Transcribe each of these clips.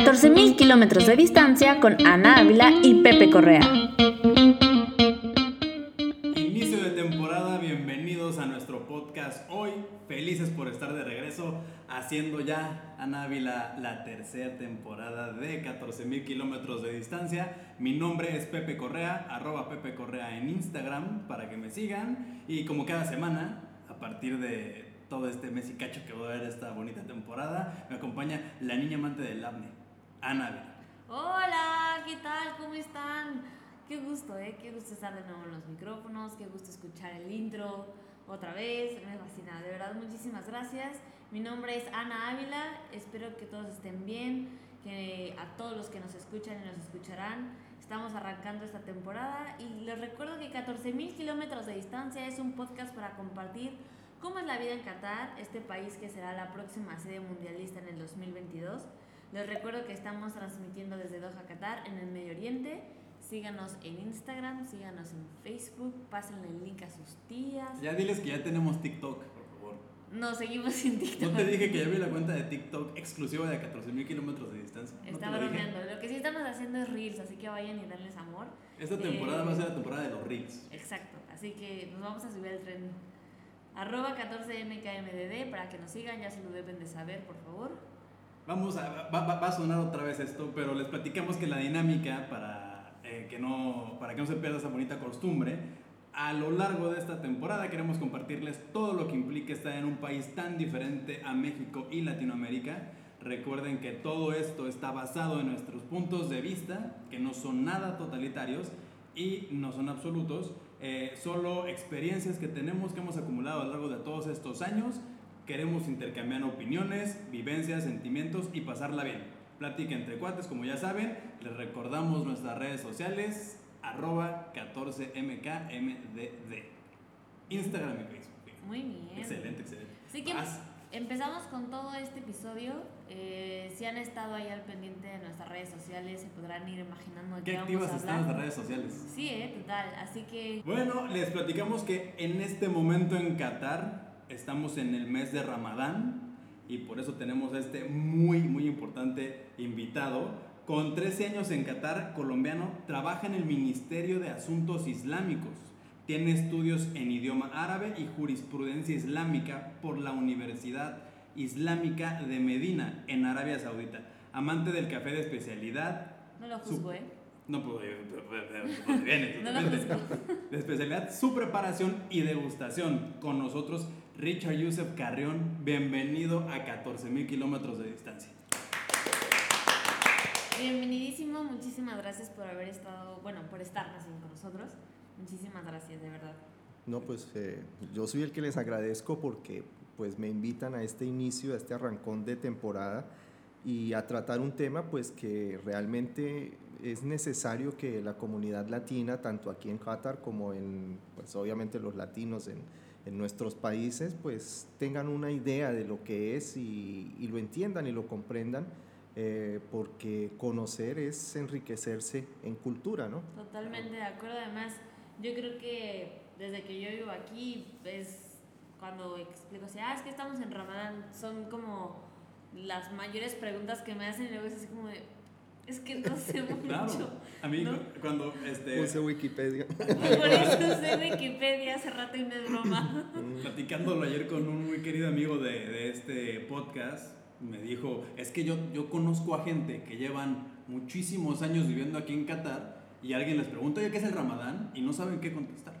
14.000 kilómetros de distancia con Ana Ávila y Pepe Correa. Inicio de temporada, bienvenidos a nuestro podcast hoy. Felices por estar de regreso, haciendo ya, Ana Ávila, la tercera temporada de 14.000 kilómetros de distancia. Mi nombre es Pepe Correa, arroba Pepe Correa en Instagram para que me sigan. Y como cada semana, a partir de todo este mes y cacho que voy a ver esta bonita temporada, me acompaña la niña amante del AVNE, Ana. Hola, ¿qué tal? ¿Cómo están? Qué gusto, ¿eh? Qué gusto estar de nuevo en los micrófonos, qué gusto escuchar el intro otra vez, me fascina, de verdad, muchísimas gracias. Mi nombre es Ana Ávila, espero que todos estén bien, que a todos los que nos escuchan y nos escucharán, estamos arrancando esta temporada y les recuerdo que 14.000 kilómetros de distancia es un podcast para compartir cómo es la vida en Qatar, este país que será la próxima sede mundialista en el 2022. Les recuerdo que estamos transmitiendo desde Doha, Qatar, en el Medio Oriente. Síganos en Instagram, síganos en Facebook, pásenle el link a sus tías. Ya diles que ya tenemos TikTok, por favor. No, seguimos sin TikTok. No te dije que ya vi la cuenta de TikTok exclusiva de 14.000 kilómetros de distancia. ¿No Está te lo bromeando. Lo que sí estamos haciendo es Reels, así que vayan y darles amor. Esta temporada va a ser la temporada de los reels. Exacto, así que nos vamos a subir al tren. Arroba 14MKMDD para que nos sigan, ya se lo deben de saber, por favor. Vamos a, va, va- va a sonar otra vez esto, pero les platicamos que la dinámica para, eh, que no, para que no se pierda esa bonita costumbre, a lo largo de esta temporada queremos compartirles todo lo que implica estar en un país tan diferente a México y Latinoamérica. Recuerden que todo esto está basado en nuestros puntos de vista, que no son nada totalitarios y no son absolutos, eh, solo experiencias que tenemos, que hemos acumulado a lo largo de todos estos años. Queremos intercambiar opiniones, vivencias, sentimientos y pasarla bien. Plática entre cuates, como ya saben, les recordamos nuestras redes sociales, arroba 14mkmdd. Instagram y Facebook. Muy bien. Excelente, excelente. Así que Vas. empezamos con todo este episodio. Eh, si han estado ahí al pendiente de nuestras redes sociales, se podrán ir imaginando de ¿Qué qué vamos activas a están nuestras redes sociales? Sí, eh, total. Así que Bueno, les platicamos que en este momento en Qatar estamos en el mes de Ramadán y por eso tenemos a este muy, muy importante invitado. Con 13 años en Qatar, colombiano, trabaja en el Ministerio de Asuntos Islámicos. Tiene estudios en idioma árabe y jurisprudencia islámica por la Universidad Islámica de Medina, en Arabia Saudita. Amante del café de especialidad, no lo juzgo, ¿eh? no, pues, eh, pues, eh, pues, viene, No lo juzgo. De especialidad, su preparación y degustación. Con nosotros, Richard Yusef Carrión. Bienvenido a 14.000 kilómetros de distancia. Bienvenidísimo, muchísimas gracias por haber estado, bueno, por estar así con nosotros. Muchísimas gracias, de verdad. No, pues eh, yo soy el que les agradezco porque pues me invitan a este inicio, a este arrancón de temporada y a tratar un tema pues que realmente es necesario que la comunidad latina, tanto aquí en Qatar como en, pues obviamente los latinos en, en nuestros países, pues tengan una idea de lo que es y, lo entiendan y lo comprendan, eh, porque conocer es enriquecerse en cultura, ¿no? Totalmente de acuerdo. Además, yo creo que desde que yo vivo aquí, es cuando explico, o ah, es que estamos en Ramadán, son como las mayores preguntas que me hacen y luego es así como de, es que no sé mucho. Claro. A mí, ¿No? cuando este, Puse Wikipedia. Por eso sé Wikipedia hace rato y no es broma. platicándolo ayer con un muy querido amigo de, de este podcast, me dijo: Es que yo, yo conozco a gente que llevan muchísimos años viviendo aquí en Qatar y alguien les pregunta, oye, ¿qué es el Ramadán? Y no saben qué contestar.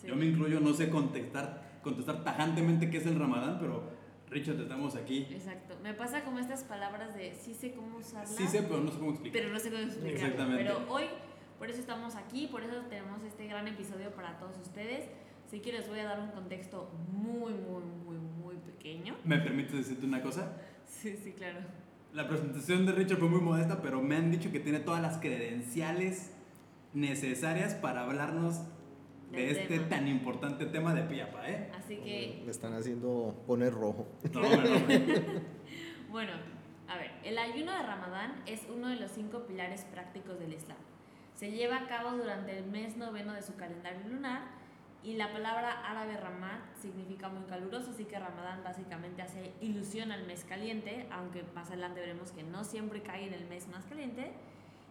Sí. Yo me incluyo, no sé contestar, contestar tajantemente qué es el Ramadán, pero Richard, estamos aquí. Exacto. Me pasa como estas palabras de sí sé cómo usarlas. Sí sé, pero no sé cómo explicar. pero no sé cómo explicarlo. Exactamente. Pero hoy, por eso estamos aquí, por eso tenemos este gran episodio para todos ustedes. Así que les voy a dar un contexto muy, muy, muy, muy pequeño. ¿Me permites decirte una cosa? Sí, sí, claro. La presentación de Richard fue muy modesta, pero me han dicho que tiene todas las credenciales necesarias para hablarnos de este tema. tan importante tema de Piapa, ¿eh? Así que, Me están haciendo poner rojo. No, no, bueno, a ver, el ayuno de Ramadán es uno de los cinco pilares prácticos del Islam. Se lleva a cabo durante el mes noveno de su calendario lunar Y la palabra árabe Ramad significa muy caluroso, así que Ramadán básicamente hace ilusión al mes caliente, aunque más adelante veremos que no siempre cae en el mes más caliente.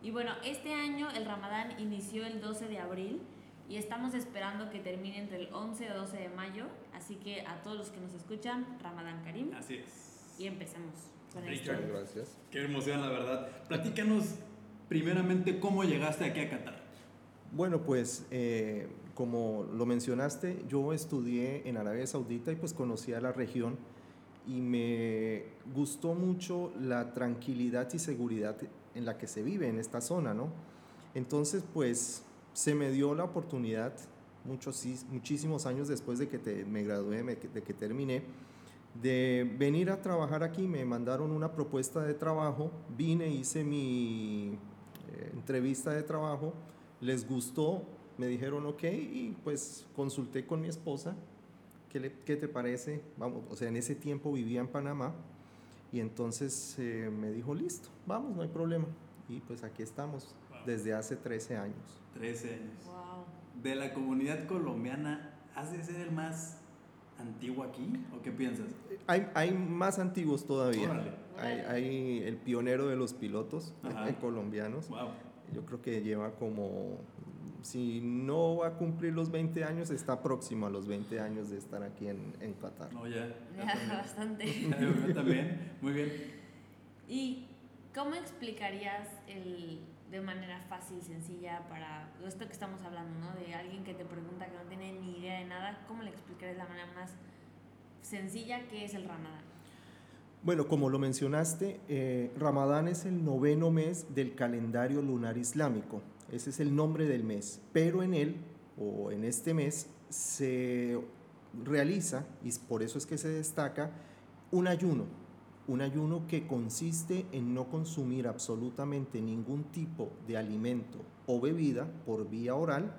Y bueno, este año el Ramadán inició el 12 de abril y estamos esperando que termine entre el 11 o 12 de mayo, así que a todos los que nos escuchan, Ramadán Karim. Así es. Y empecemos con Richard. esto. Gracias. Qué emoción, la verdad. Platícanos primeramente cómo llegaste aquí a Qatar. Bueno, pues eh, como lo mencionaste, yo estudié en Arabia Saudita y pues conocía la región y me gustó mucho la tranquilidad y seguridad en la que se vive en esta zona, ¿no? Entonces, pues se me dio la oportunidad, muchos, muchísimos años después de que me gradué, de que terminé, de venir a trabajar aquí. Me mandaron una propuesta de trabajo, vine, hice mi eh, entrevista de trabajo, les gustó, me dijeron ok y pues consulté con mi esposa, ¿qué, qué te parece? Vamos, o sea, en ese tiempo vivía en Panamá y entonces eh, me dijo listo, vamos, no hay problema. Y pues aquí estamos. Desde hace 13 años. 13 años. Wow. De la comunidad colombiana, ¿has de ser el más antiguo aquí? ¿O qué piensas? Hay, hay más antiguos todavía. Órale. Hay, hay el pionero de los pilotos eh, colombianos. Wow. Yo creo que lleva como, si no va a cumplir los 20 años, está próximo a los 20 años de estar aquí en, en Qatar. No, ya. ya bastante. Yo también. Muy bien. ¿Y cómo explicarías el, de manera fácil, sencilla, para esto que estamos hablando, ¿no? De alguien que te pregunta que no tiene ni idea de nada, ¿cómo le explicarías de la manera más sencilla qué es el Ramadán? Bueno, como lo mencionaste, eh, Ramadán es el noveno mes del calendario lunar islámico. Ese es el nombre del mes. Pero en él, o en este mes, se realiza, y por eso es que se destaca, un ayuno. Un ayuno que consiste en no consumir absolutamente ningún tipo de alimento o bebida por vía oral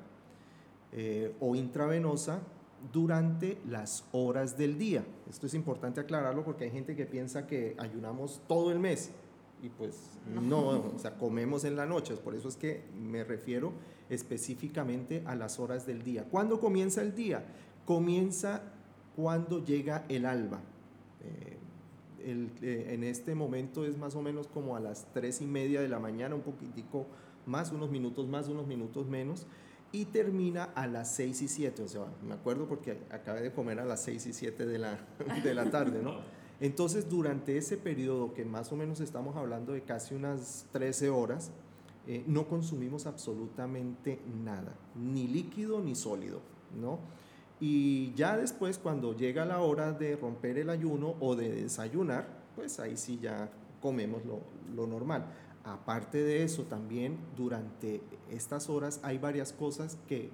eh, o intravenosa durante las horas del día. Esto es importante aclararlo porque hay gente que piensa que ayunamos todo el mes y pues no, o sea, comemos en la noche. Por eso es que me refiero específicamente a las horas del día. ¿Cuándo comienza el día? Comienza cuando llega el alba. Eh, el- eh, en este momento es más o menos como a las tres y media de la mañana, un poquitico más, unos minutos más, unos minutos menos, y termina a las 6 y 7, o sea, me acuerdo porque acabé de comer a las 6 y 7 de la, de la tarde, ¿no? Entonces, durante ese periodo, que más o menos estamos hablando de casi unas 13 horas, eh, no consumimos absolutamente nada, ni líquido ni sólido, ¿no? Y ya después, cuando llega la hora de romper el ayuno o de desayunar, pues ahí sí ya comemos lo, lo normal. Aparte de eso, también durante estas horas hay varias cosas que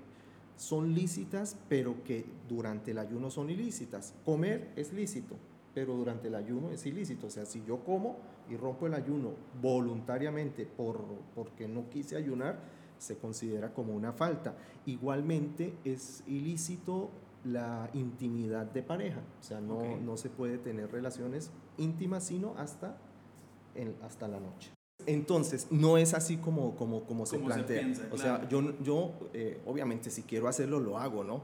son lícitas, pero que durante el ayuno son ilícitas. Comer es lícito, pero durante el ayuno es ilícito. O sea, si yo como y rompo el ayuno voluntariamente por, porque no quise ayunar, se considera como una falta. Igualmente es ilícito la intimidad de pareja. O sea, no, no se puede tener relaciones íntimas sino hasta, en- hasta la noche. Entonces, no es así como, como, como se Como se plantea. piensa, o claro. sea, yo, yo eh, obviamente si quiero hacerlo, lo hago, ¿no?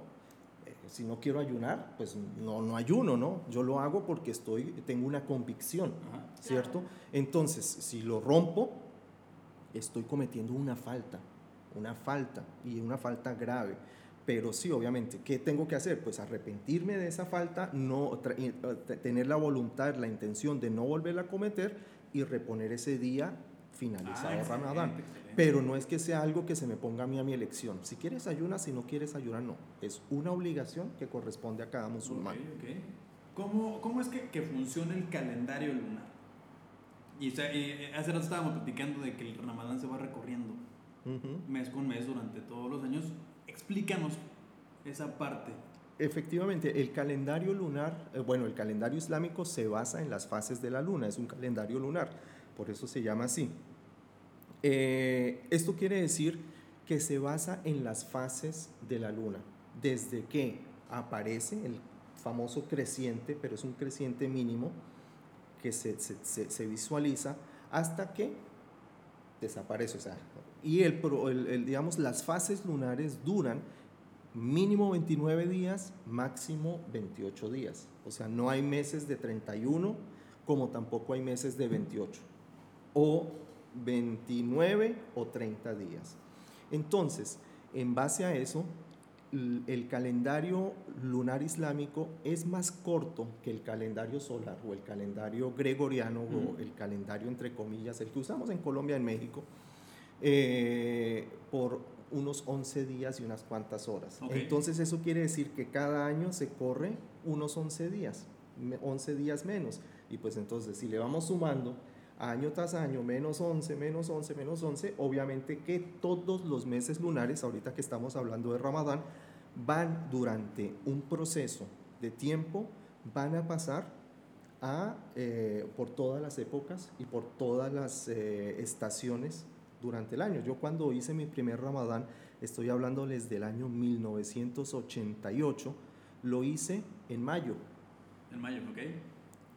Eh, si no quiero ayunar, pues no, no ayuno, ¿no? Yo lo hago porque estoy, tengo una convicción, Ajá. ¿cierto? Entonces, si lo rompo, estoy cometiendo una falta, una falta y una falta grave. Pero sí, obviamente, ¿qué tengo que hacer? Pues arrepentirme de esa falta, no eh, te- tener la voluntad, la intención de no volverla a cometer y reponer ese día finalizado Ah, Ramadán. excelente. Pero no es que sea algo que se me ponga a mí a mi elección. Si quieres ayunar, si no quieres ayunar, no. Es una obligación que corresponde a cada musulmán. ¿Cómo, cómo es que, que funciona el calendario lunar? Y, o sea, eh, hace rato estábamos platicando de que el ramadán se va recorriendo Ujú. mes con mes durante todos los años. Explícanos esa parte. Efectivamente, el calendario lunar, eh, bueno, el calendario islámico se basa en las fases de la luna, es un calendario lunar, por eso se llama así. Eh, esto quiere decir que se basa en las fases de la luna, desde que aparece el famoso creciente, pero es un creciente mínimo que se, se- se- se visualiza hasta que desaparece. O sea, y el, el- el, digamos, las fases lunares duran mínimo 29 días, máximo 28 días. O sea, no hay meses de 31 como tampoco hay meses de 28 o 29 o 30 días. Entonces, en base a eso, el calendario lunar islámico es más corto que el calendario solar o el calendario gregoriano o el calendario entre comillas, el que usamos en Colombia, en México, eh, por unos 11 días y unas cuantas horas. Entonces eso quiere decir que cada año se corre unos 11 días, 11 días menos. Y pues entonces si le vamos sumando año tras año, menos 11, menos 11, menos 11, obviamente que todos los meses lunares, ahorita que estamos hablando de Ramadán, van durante un proceso de tiempo, van a pasar a, eh, por todas las épocas y por todas las eh, estaciones durante el año. Yo cuando hice mi primer Ramadán, estoy hablándoles del año 1988, lo hice en mayo. En mayo, ok.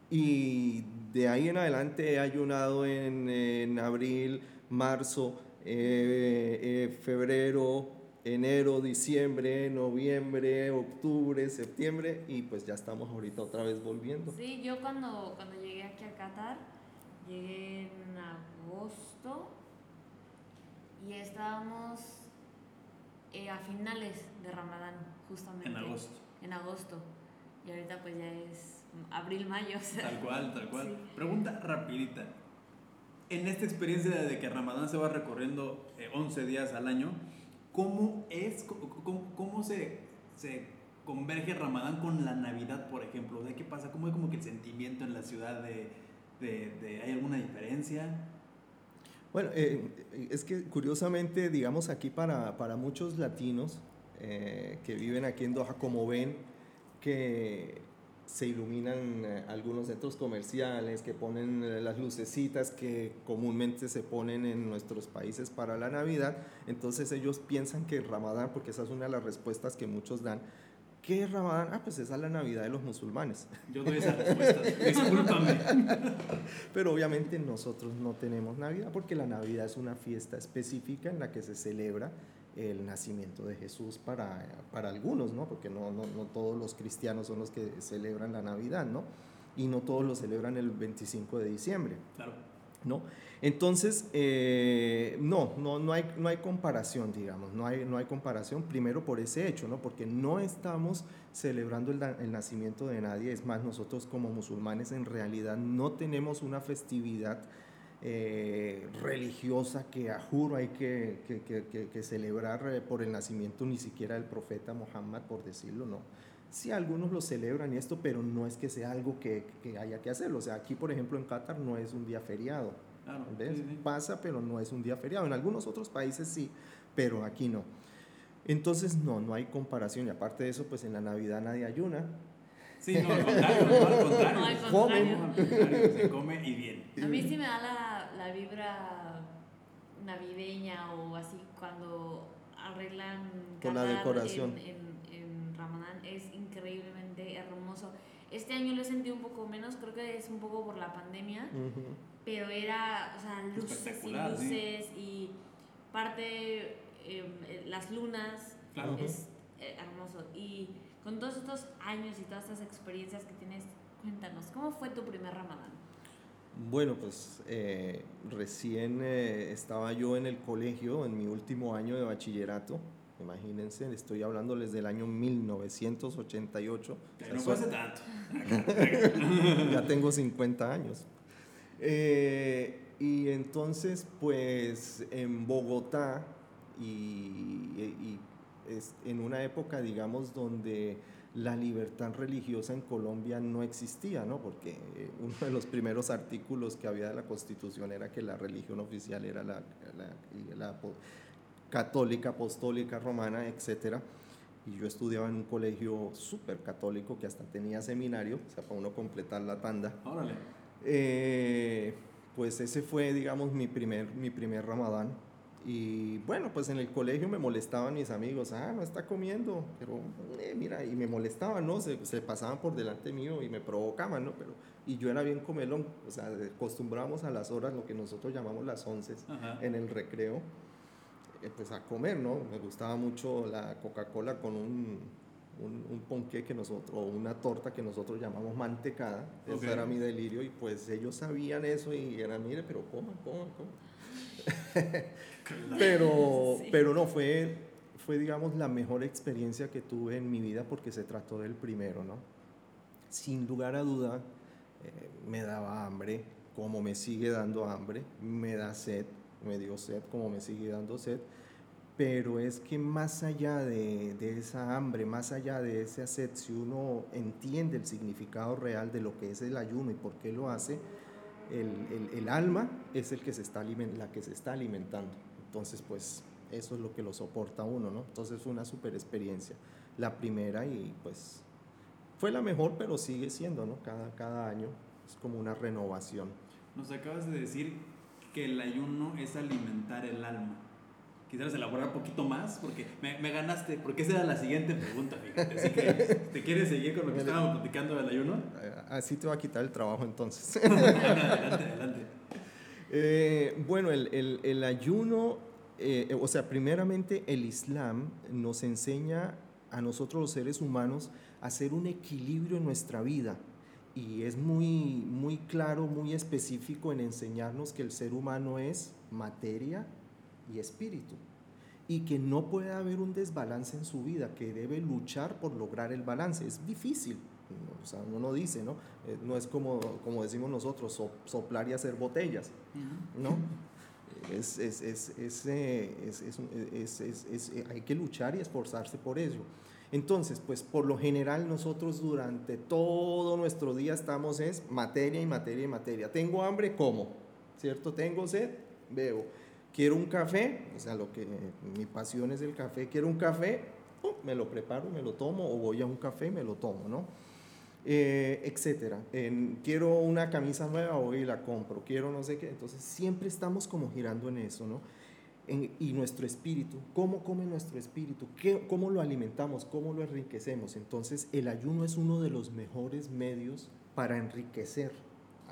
Y de ahí en adelante he ayunado en, abril, marzo, eh, eh, febrero, enero, diciembre, noviembre, octubre, septiembre y pues ya estamos ahorita otra vez volviendo. Sí, yo cuando, cuando llegué aquí a Qatar, llegué en agosto y estábamos eh, a finales de Ramadán, justamente. En agosto. En agosto. Y ahorita pues ya es abril, mayo. Tal cual, tal cual. Pregunta rapidita. En esta experiencia de que Ramadán se va recorriendo 11 eh, días al año, ¿cómo es, cómo, cómo se, se converge Ramadán con la Navidad, por ejemplo? ¿De qué pasa? ¿Cómo es como que el sentimiento en la ciudad de, ¿hay alguna diferencia? Bueno, eh, es que curiosamente, digamos aquí para, para muchos latinos eh, que viven aquí en Doha, como ven que se iluminan eh, algunos centros comerciales, que ponen eh, las lucecitas que comúnmente se ponen en nuestros países para la Navidad. Entonces ellos piensan que Ramadán, porque esa es una de las respuestas que muchos dan, ¿qué es Ramadán? Ah, pues esa es la Navidad de los musulmanes. Yo doy esa respuesta, discúlpame. Pero obviamente nosotros no tenemos Navidad porque la Navidad es una fiesta específica en la que se celebra el nacimiento de Jesús para, para algunos, ¿no? Porque no, no, no, todos los cristianos son los que celebran la Navidad, ¿no? Y no todos lo celebran el 25 de diciembre. Claro. ¿No? Entonces, eh, no, no, no, hay, no hay comparación, digamos, no hay, no hay comparación, primero por ese hecho, ¿no? Porque no estamos celebrando el, el nacimiento de nadie, es más, nosotros como musulmanes en realidad no tenemos una festividad eh, religiosa que a juro hay que, que, que, celebrar eh, por el nacimiento ni siquiera del profeta Muhammad, por decirlo, no. Sí, algunos lo celebran y esto, pero no es que sea algo que, haya que hacerlo. O sea, aquí, por ejemplo, en Qatar no es un día feriado. Pasa, pero no es un día feriado. En algunos otros países sí, pero aquí no. Entonces, no, no hay comparación. Y aparte de eso, pues en la Navidad nadie ayuna. Sí, no, al contrario, no, al contrario. No, al contrario. Se come y bien. A mí sí me da la, la vibra navideña o así cuando arreglan con la decoración en, en, Ramadán es increíblemente hermoso. Este año lo he sentido un poco menos, creo que es un poco por la pandemia, pero era, o sea, luces y luces y parte, eh, las lunas, claro. es eh, hermoso. Y con todos estos años y todas estas experiencias que tienes, cuéntanos, ¿cómo fue tu primer Ramadán? Bueno, pues eh, recién eh, estaba yo en el colegio, en mi último año de bachillerato. Imagínense, estoy hablándoles del año 1988. no fue hace tanto. ya tengo 50 años. Eh, y entonces, pues en Bogotá y, en una época, digamos, donde la libertad religiosa en Colombia no existía, ¿no? Porque eh, uno de los primeros artículos que había de la Constitución era que la religión oficial era la, católica, apostólica, romana, etc. Y yo estudiaba en un colegio súper católico que hasta tenía seminario, o sea, para uno completar la tanda. Órale. Eh, pues ese fue, digamos, mi primer, mi primer ramadán. Y bueno, pues en el colegio me molestaban mis amigos, ah, no está comiendo, pero eh, mira, y me molestaban, ¿no? Se, se, pasaban por delante mío y me provocaban, ¿no? Pero, y yo era bien comelón, o sea, acostumbramos a las horas, lo que nosotros llamamos las once, en el recreo. eh, pues a comer, ¿no? Me gustaba mucho la Coca-Cola con un, un, un ponqué que nosotros, o una torta que nosotros llamamos mantecada. Ok. Eso era mi delirio y pues ellos sabían eso y eran, mire, pero coman, coman, coman. pero, Sí. pero no, fue, fue, digamos, la mejor experiencia que tuve en mi vida porque se trató del primero, ¿no? Sin lugar a duda, eh, me daba hambre, como me sigue dando hambre, me da sed, me dio sed, como me sigue dando sed, pero es que más allá de, de esa hambre, más allá de esa sed, si uno entiende el significado real de lo que es el ayuno y por qué lo hace, el, el- el alma es el que se está la que se está alimentando. Entonces, pues eso es lo que lo soporta uno, ¿no? Entonces fue una super experiencia, la primera y pues fue la mejor, pero sigue siendo, ¿no? Cada, cada año es como una renovación. Nos acabas de decir que el ayuno es alimentar el alma. Quisieras elaborar un poquito más porque me, me ganaste, porque esa era la siguiente pregunta, fíjate. Así que, ¿te quieres seguir con lo que estábamos platicando del ayuno? Eh, Así te va a quitar el trabajo entonces. adelante, adelante. Eh, bueno, el, el- el ayuno, eh, o sea, primeramente el Islam nos enseña a nosotros los seres humanos a hacer un equilibrio en nuestra vida. Y es muy, muy claro, muy específico en enseñarnos que el ser humano es materia y espíritu. Y que no puede haber un desbalance en su vida, que debe luchar por lograr el balance. Es difícil, o sea, uno no dice, ¿no? Eh, no es como, como decimos nosotros, so- soplar y hacer botellas. ¿no? Es, es, es, es, eh, eh, hay que luchar y esforzarse por ello. Entonces, pues por lo general nosotros durante todo nuestro día estamos es materia y materia y materia. Tengo hambre, como, ¿cierto? Tengo sed, bebo. Quiero un café, o sea, lo que mi pasión es el café. Quiero un café, me lo preparo, me lo tomo, o voy a un café me lo tomo, ¿no? Eh, etcétera. En, quiero una camisa nueva, voy y la compro, quiero no sé qué. Entonces siempre estamos como girando en eso, ¿no? En- y nuestro espíritu, ¿cómo come nuestro espíritu? ¿Qué, ¿Cómo lo alimentamos? ¿Cómo lo enriquecemos? Entonces el ayuno es uno de los mejores medios para enriquecer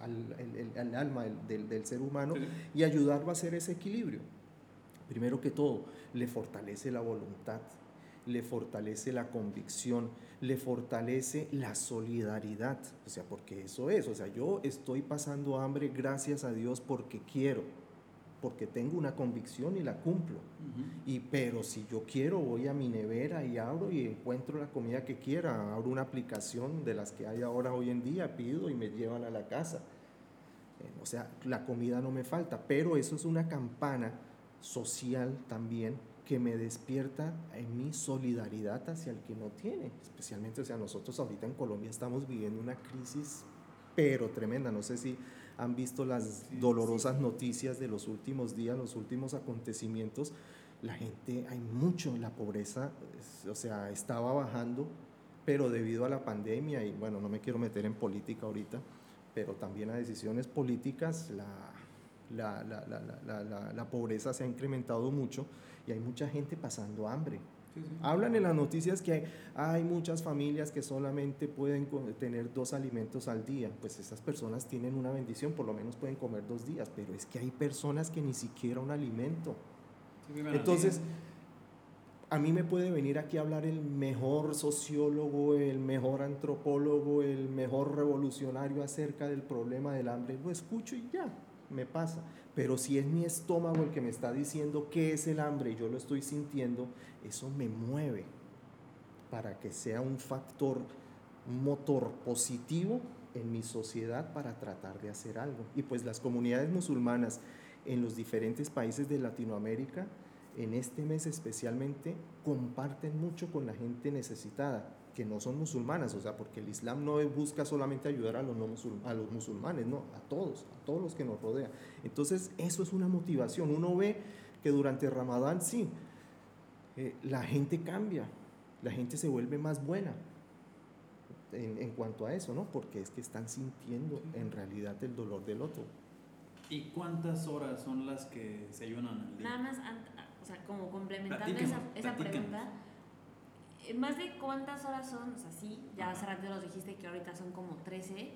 al, el- el- al alma del- del- del ser humano sí. y ayudarlo a hacer ese equilibrio. Primero que todo, le fortalece la voluntad, le fortalece la convicción, le fortalece la solidaridad, o sea, porque eso es, o sea, yo estoy pasando hambre gracias a Dios porque quiero, porque tengo una convicción y la cumplo. Y pero si yo quiero, voy a mi nevera y abro y encuentro la comida que quiera, abro una aplicación de las que hay ahora hoy en día, pido y me llevan a la casa. Eh, O sea, la comida no me falta, pero eso es una campana social también que me despierta en mi solidaridad hacia el que no tiene. Especialmente, o sea, nosotros ahorita en Colombia estamos viviendo una crisis, pero tremenda. No sé si han visto las Sí, dolorosas noticias de los últimos días, los últimos acontecimientos. La gente, hay mucho, la pobreza, o sea, estaba bajando, pero debido a la pandemia, y bueno, no me quiero meter en política ahorita, pero también a decisiones políticas, la, la, la- la pobreza se ha incrementado mucho y hay mucha gente pasando hambre. Sí, sí. Hablan en las noticias que hay, hay muchas familias que solamente pueden tener dos alimentos al día. Pues esas personas tienen una bendición, por lo menos pueden comer dos días, pero es que hay personas que ni siquiera un alimento. Sí, Entonces, a mí me puede venir aquí a hablar el mejor sociólogo, el mejor antropólogo, el mejor revolucionario acerca del problema del hambre. Lo escucho y ya, me pasa. Pero si es mi estómago el que me está diciendo qué es el hambre y yo lo estoy sintiendo, eso me mueve para que sea un factor, un motor positivo en mi sociedad para tratar de hacer algo. Y pues las comunidades musulmanas en los diferentes países de Latinoamérica, en este mes especialmente, comparten mucho con la gente necesitada, que no son musulmanas, o sea, porque el Islam no busca solamente ayudar a los, no musul- a los musulmanes, no, a todos, a todos los que nos rodean. Entonces, eso es una motivación. Uno ve que durante Ramadán, sí, eh, la gente cambia, la gente se vuelve más buena en, en cuanto a eso, ¿no? Porque es que están sintiendo en realidad el dolor del otro. ¿Y cuántas horas son las que se ayunan al día? Nada más, o sea, como complementando esa, esa pregunta, más de cuántas horas son, o sea, sí, ya hace rato los dijiste que ahorita son como 13,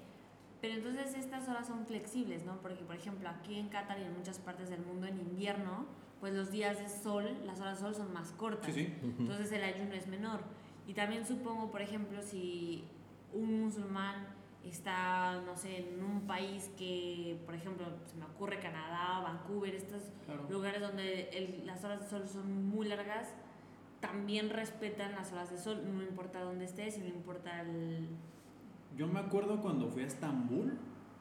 pero entonces estas horas son flexibles, ¿no? Porque, por ejemplo, aquí en Qatar y en muchas partes del mundo en invierno, pues los días de sol, las horas de sol son más cortas. Sí, sí. Entonces el ayuno es menor. Y también supongo, por ejemplo, si un musulmán está, no sé, en un país que, por ejemplo, se me ocurre Canadá, Vancouver, estos Claro. lugares donde el- las horas de sol son muy largas, también respetan las horas de sol, no importa dónde estés, y no importa el... Yo me acuerdo cuando fui a Estambul,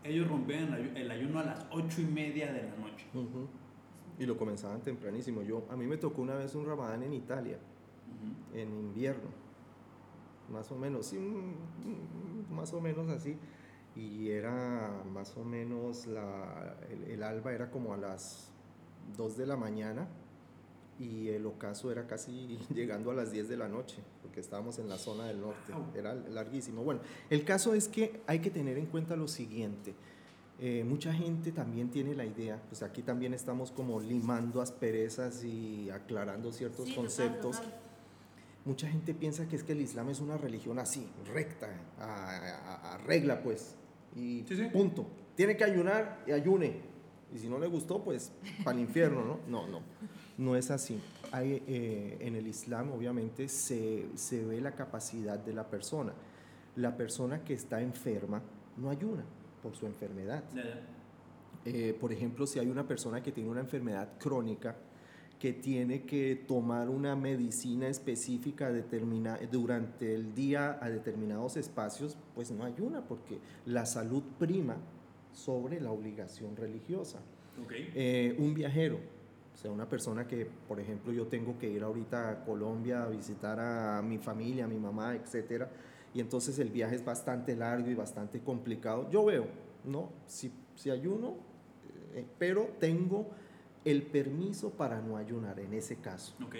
ellos rompían el ayu- el ayuno a las ocho y media de la noche. Ujú. Y lo comenzaban tempranísimo. Yo, a mí me tocó una vez un ramadán en Italia, Ujú. en invierno, más o menos, sí, más o menos así. Y era más o menos, la, el, el alba era como a las 2 de la mañana y el ocaso era casi llegando a las 10 de la noche, porque estábamos en la zona del norte, era larguísimo. Bueno, el caso es que hay que tener en cuenta lo siguiente. Eh, mucha gente también tiene la idea, pues aquí también estamos como limando asperezas y aclarando ciertos Sí, total, conceptos. total. Mucha gente piensa que es que el Islam es una religión así, recta, a, a- a regla pues, y Sí, sí. punto. Tiene que ayunar y ayune. Y si no le gustó, pues para el infierno, ¿no? No, no, no es así. Hay, eh, en el Islam obviamente se, se ve la capacidad de la persona. La persona que está enferma no ayuna por su enfermedad. Eh, por ejemplo, si hay una persona que tiene una enfermedad crónica, que tiene que tomar una medicina específica determina- durante el día a determinados espacios, pues no ayuna, porque la salud prima sobre la obligación religiosa. Eh, un viajero, o sea, una persona que, por ejemplo, yo tengo que ir ahorita a Colombia a visitar a mi familia, a mi mamá, etcétera, y entonces el viaje es bastante largo y bastante complicado. Yo veo, ¿no? Si, si ayuno, eh, pero tengo el permiso para no ayunar en ese caso. Ok.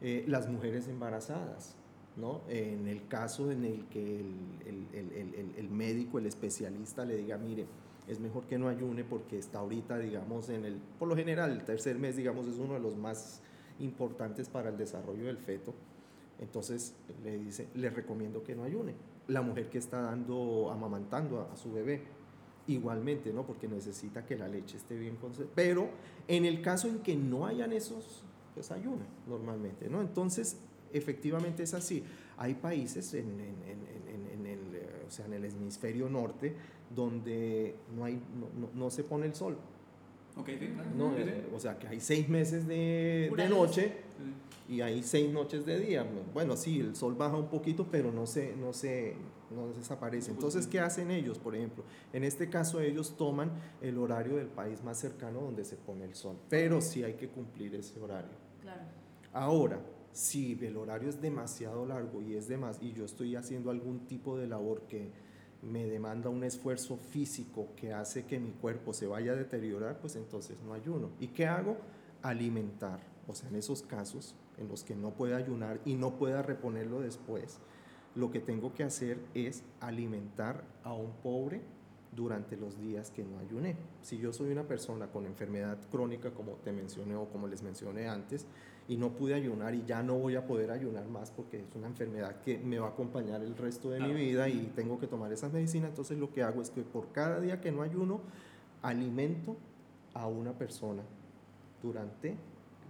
Eh, las mujeres embarazadas, ¿no? En el caso en el que el- el- el- el médico, el especialista le diga, mire, es mejor que no ayune porque está ahorita, digamos, en el, por lo general, el tercer mes, digamos, es uno de los más importantes para el desarrollo del feto. Entonces le dice, le recomiendo que no ayune. La mujer que está dando, amamantando a, su bebé, igualmente, ¿no? Porque necesita que la leche esté bien concentrada. Pero en el caso en que no hayan esos, pues ayuna normalmente, ¿no? Entonces, efectivamente es así. Hay países en, en- en- en- el, o sea, en el hemisferio norte donde no, hay, no, no- no se pone el sol, Ok, sí, claro. ¿no? Sí, sí. Eh, O sea, que hay seis meses de, de noche Sí. y hay seis noches de día. Bueno, sí, el sol baja un poquito, pero no se, no se, no desaparece. Entonces, ¿qué hacen ellos, por ejemplo? En este caso, ellos toman el horario del país más cercano donde se pone el sol, pero sí hay que cumplir ese horario. Claro. Ahora, si el horario es demasiado largo y es demás y yo estoy haciendo algún tipo de labor que me demanda un esfuerzo físico que hace que mi cuerpo se vaya a deteriorar, pues entonces no ayuno. ¿Y qué hago? Alimentar. O sea, en esos casos en los que no pueda ayunar y no pueda reponerlo después, lo que tengo que hacer es alimentar a un pobre durante los días que no ayuné. Si yo soy una persona con enfermedad crónica, como te mencioné o como les mencioné antes, y no pude ayunar y ya no voy a poder ayunar más porque es una enfermedad que me va a acompañar el resto de mi Claro. vida y tengo que tomar esas medicinas, entonces lo que hago es que por cada día que no ayuno, alimento a una persona durante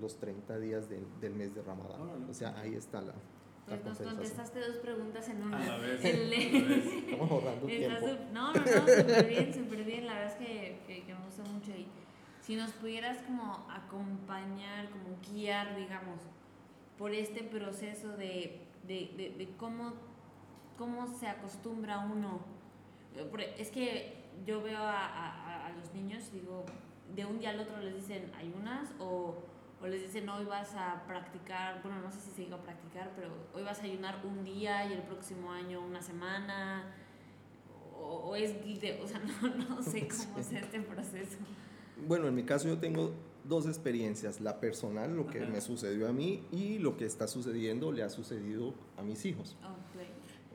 los 30 días del, del mes de Ramadán. O sea, ahí está la, la nos contestaste dos preguntas en A una. la vez. El- a la vez. Estamos ahorrando tiempo. no, no, no, súper bien, súper bien. La verdad es que, que, que me gusta mucho. Y si nos pudieras como acompañar, como guiar, digamos, por este proceso de, de, de, de cómo, cómo se acostumbra uno. Eh, Es que yo veo a, a, a los niños, digo, de un día al otro les dicen ayunas o, o les dicen hoy vas a practicar, bueno, no sé si se diga practicar, pero hoy vas a ayunar un día y el próximo año una semana o, o es guide, o sea, no, no sé cómo es este proceso. Bueno, en mi caso yo tengo dos experiencias, la personal, lo que Ajá. me sucedió a mí y lo que está sucediendo le ha sucedido a mis hijos. Ok,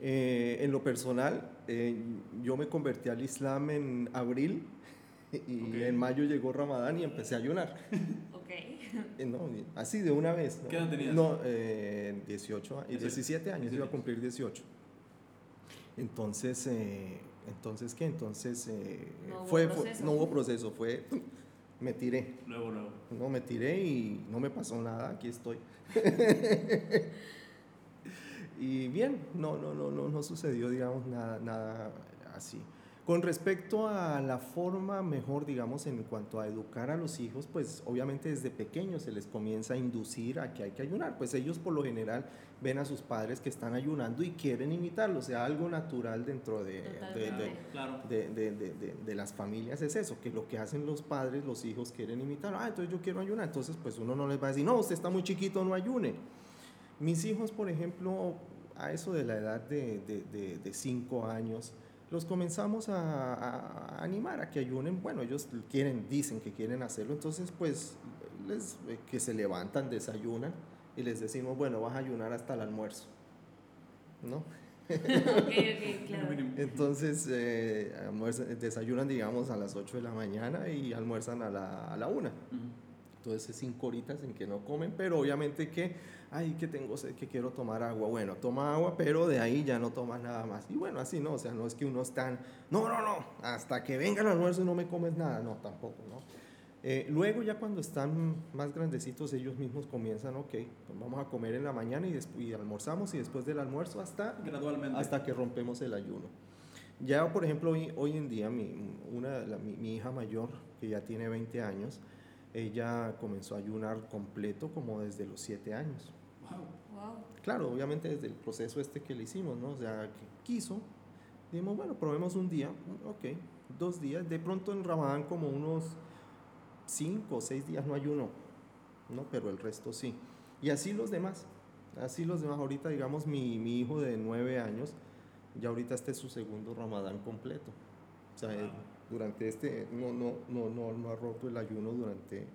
Eh, en lo personal, eh, yo me convertí al Islam en abril y en mayo llegó Ramadán y empecé a ayunar. ok. Eh, no, así de una vez. ¿no? ¿Qué edad tenías? No, eh, 18 y Eso- 17 años, iba a 18. cumplir 18. Entonces, eh, entonces ¿qué? Entonces eh, No hubo fue, no hubo proceso, fue me tiré. Luego, luego. No, me tiré y no me pasó nada, aquí estoy. y bien, no, no, no, no, no sucedió, digamos, nada, nada así. Con respecto a la forma mejor, digamos, en cuanto a educar a los hijos, pues obviamente desde pequeños se les comienza a inducir a que hay que ayunar. Pues ellos por lo general ven a sus padres que están ayunando y quieren imitarlo, o sea, algo natural dentro de, de, de, Claro. de, de- de- de- de las familias es eso, que lo que hacen los padres, los hijos quieren imitar. Ah, entonces yo quiero ayunar. Entonces, pues uno no les va a decir, no, usted está muy chiquito, no ayune. Mis hijos, por ejemplo, a eso de la edad de, de, de- de cinco años, los comenzamos a, animar a que ayunen. Bueno, ellos quieren, dicen que quieren hacerlo, entonces pues les, eh, que se levantan, desayunan y les decimos, bueno, vas a ayunar hasta el almuerzo. ¿No? ok, ok, claro. Entonces, eh, almuerzan- desayunan, digamos, a las 8 de la mañana y almuerzan a la, a la 1. Ujú. Entonces, es cinco horitas en que no comen, pero obviamente que, ay, que tengo sed, que quiero tomar agua. Bueno, toma agua, pero de ahí ya no tomas nada más. Y bueno, así no, o sea, no es que uno está, no, no, no, hasta que venga el almuerzo no me comes nada. No, tampoco, ¿no? Eh, luego ya cuando están más grandecitos ellos mismos comienzan, ok, pues vamos a comer en la mañana y, y almorzamos y después del almuerzo hasta Gradualmente. hasta que rompemos el ayuno. Ya, por ejemplo, hoy, hoy en día, mi, una, la- mi, mi hija mayor, que ya tiene 20 años, ella comenzó a ayunar completo como desde los 7 años. Wow. Wow. Claro, obviamente desde el proceso este que le hicimos, ¿no? O sea, que quiso, dijimos, bueno, probemos un día, ok, dos días, de pronto en Ramadán como unos 5 o 6 días no ayuno, ¿no? Pero el resto sí. Y así los demás, así los demás. Ahorita, digamos, mi, mi hijo de 9 años, ya ahorita este es su segundo Ramadán completo. O sea, él durante este, no, no, no, no, no ha roto el ayuno durante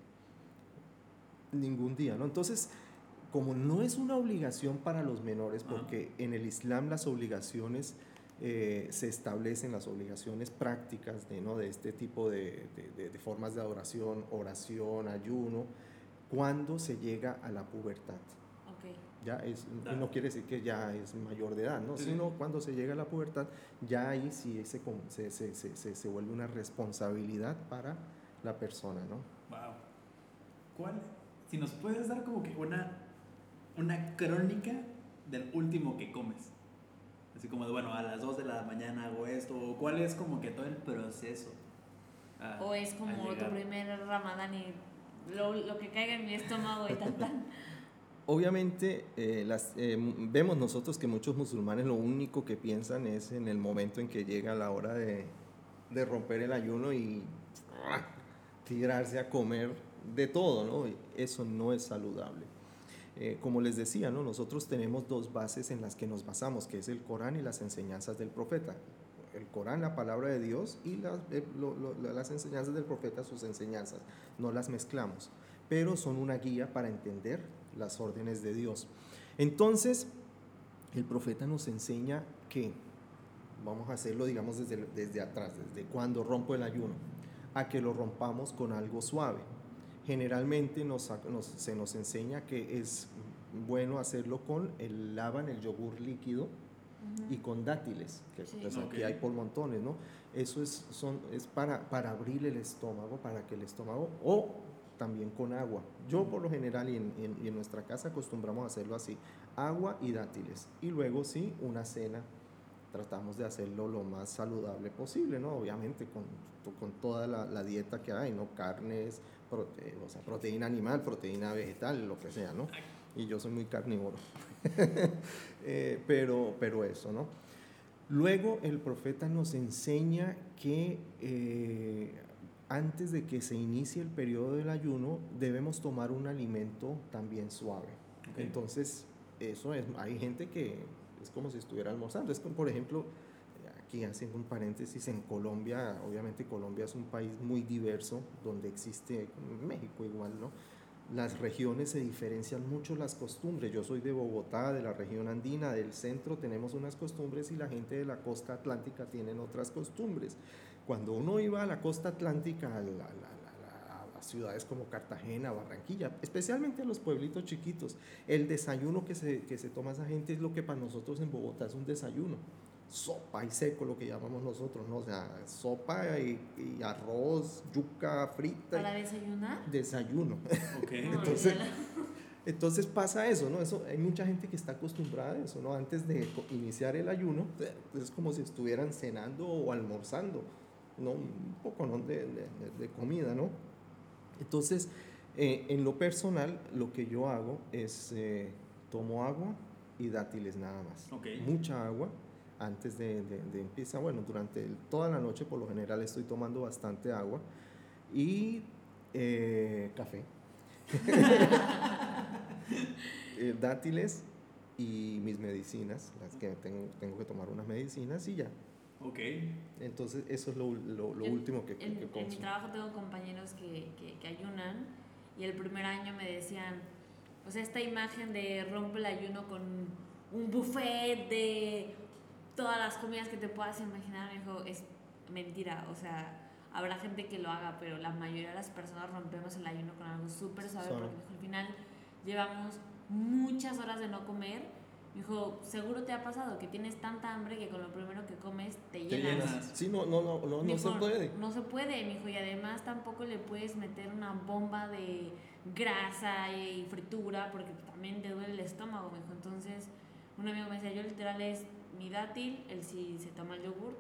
ningún día, ¿no? Entonces, como no es una obligación para los menores, porque en el Islam las obligaciones eh, se establecen, las obligaciones prácticas de, ¿no? de este tipo de, de- de- de formas de adoración, oración, ayuno, cuando se llega a la pubertad. Ya es, Claro. no quiere decir que ya es mayor de edad, ¿no? Sí, sino cuando se llega a la pubertad, ya ahí sí se, com- se, se, se, se- se vuelve una responsabilidad para la persona, ¿no? Wow. ¿Cuál? Si nos puedes dar como que una, una crónica del último que comes. Así como de, bueno, a las 2 de la mañana hago esto. o ¿Cuál es como que todo el proceso? a- O es como tu primer ramadán y lo, lo que caiga en mi estómago y tan tan. Obviamente, eh, eh, vemos nosotros que muchos musulmanes lo único que piensan es en el momento en que llega la hora de, romper el ayuno y ¡ah! tirarse a comer de todo, ¿no? Eso no es saludable. Eh, como les decía, ¿no? nosotros tenemos dos bases en las que nos basamos, que es el Corán y las enseñanzas del profeta. El Corán, la palabra de Dios, y las enseñanzas del profeta, sus enseñanzas. No las mezclamos, pero son una guía para entender las órdenes de Dios. Entonces, el profeta nos enseña que, vamos a hacerlo, digamos, desde, desde atrás, desde cuando rompo el ayuno, a que lo rompamos con algo suave. Generalmente nos, nos- se nos enseña que es bueno hacerlo con el lavan, el yogur líquido, y con dátiles, que Sí. pues, aquí hay por montones, ¿no? Eso es, son, es para, para abrir el estómago, para que el estómago, o también con agua. Yo por lo general y en, en- y en nuestra casa acostumbramos a hacerlo así, agua y dátiles. Y luego sí, una cena, tratamos de hacerlo lo más saludable posible, ¿no? Obviamente con, con toda la, la dieta que hay, ¿no? Carnes, prote- o sea, proteína animal, proteína vegetal, lo que sea, ¿no? Y yo soy muy carnívoro. Eh, pero, pero eso, ¿no? Luego el profeta nos enseña que eh, antes de que se inicie el periodo del ayuno debemos tomar un alimento también suave. Ok. Entonces, eso es, hay gente que es como si estuviera almorzando. Es como, por ejemplo, aquí haciendo un paréntesis, en Colombia, obviamente Colombia es un país muy diverso, donde existe, México igual, ¿no? Las regiones se diferencian mucho las costumbres. Yo soy de Bogotá, de la región andina, del centro tenemos unas costumbres y la gente de la costa atlántica tienen otras costumbres. Cuando uno iba a la costa atlántica, a, la- la- la- la- a ciudades como Cartagena, Barranquilla, especialmente a los pueblitos chiquitos, el desayuno que se, que se toma esa gente es lo que para nosotros en Bogotá es un desayuno. Sopa y seco, lo que llamamos nosotros, ¿no? O sea, sopa y, y arroz, yuca frita. ¿Para desayunar? Desayuno. Ok. No, Entonces- Entonces pasa eso, ¿no? Eso, hay mucha gente que está acostumbrada a eso, ¿no? Antes de iniciar el ayuno, eh, es como si estuvieran cenando o almorzando, ¿no? Un poco, ¿no? de, de- de comida, ¿no? Entonces, eh, en lo personal, lo que yo hago es eh, tomo agua y dátiles nada más. Mucha agua antes de, de, empezar. Bueno, durante toda la noche por lo general estoy tomando bastante agua y eh, café. Dátiles y mis medicinas, las que tengo, tengo que tomar unas medicinas y ya. Ok. Entonces, eso es lo, lo- último que, En, que en mi trabajo tengo compañeros que, que, que ayunan y el primer año me decían, o sea, esta imagen de rompe el ayuno con un buffet de todas las comidas que te puedas imaginar, me dijo, es mentira, o sea, habrá gente que lo haga, pero la mayoría de las personas rompemos el ayuno con algo súper suave porque al final llevamos muchas horas de no comer. Me dijo, seguro te ha pasado que tienes tanta hambre que con lo primero que comes te Te llenas. llenas. Sí, no, no, no, no, Me no se dijo, puede. No se puede, mijo, y además tampoco le puedes meter una bomba de grasa y fritura porque también te duele el estómago, mijo. Entonces, un amigo me decía, yo literal es mi dátil, él sí se toma el yogur,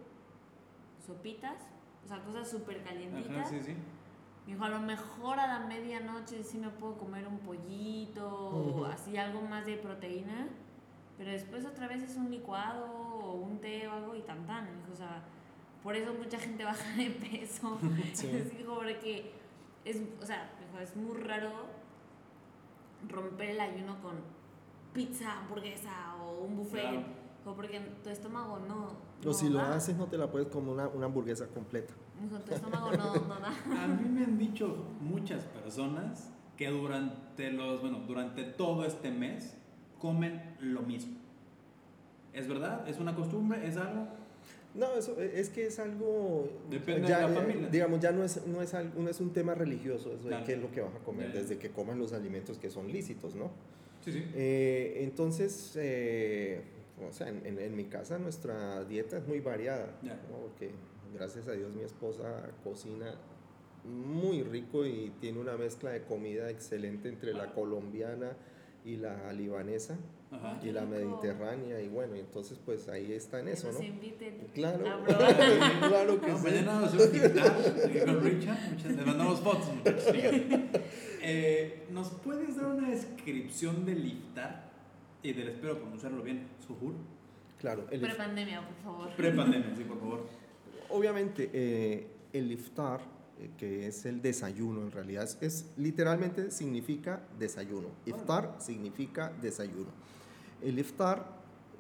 sopitas, o sea, cosas súper calientitas. Ajá, sí, sí. Me dijo, a lo mejor a la medianoche sí me puedo comer un pollito o Ujú. así algo más de proteína, pero después otra vez es un licuado o un té o algo y tan tan. O sea, por eso mucha gente baja de peso. Sí. Dijo, porque es, o sea, es muy raro romper el ayuno con pizza, hamburguesa o un buffet. Claro. Dijo, porque tu estómago no. O no si lo da. haces, no te la puedes comer una, una hamburguesa completa. Tu estómago no, no da. A mí me han dicho muchas personas que durante los, bueno, durante todo este mes comen lo mismo. ¿Es verdad? ¿Es una costumbre? ¿Es algo? No, eso e, es que es algo. Depende ya, de la eh, familia. Digamos, ya no es, no es, algo- no es un tema religioso, eso de Claro. qué es lo que vas a comer, desde que coman los alimentos que son lícitos, ¿no? Sí, sí. Eh, entonces, eh, o sea, en, en- en mi casa nuestra dieta es muy variada, Ya. ¿no? porque gracias a Dios mi esposa cocina muy rico y tiene una mezcla de comida excelente entre la Ah. colombiana y la libanesa Ajá. y la mediterránea y bueno, entonces pues ahí está en Que eso, nos ¿no? inviten Claro, a probar. claro que No, sí. mañana vamos a un con Richard. Muchas, les mandamos fotos, muchachos. Eh, ¿Nos puedes dar una descripción del iftar? Y del, espero pronunciarlo bien, suhur. Claro, el, Prepandemia, por favor. Pre-pandemia, sí, por favor. obviamente eh, el iftar, eh, que es el desayuno en realidad, es, es- literalmente significa desayuno. Iftar significa desayuno. El iftar,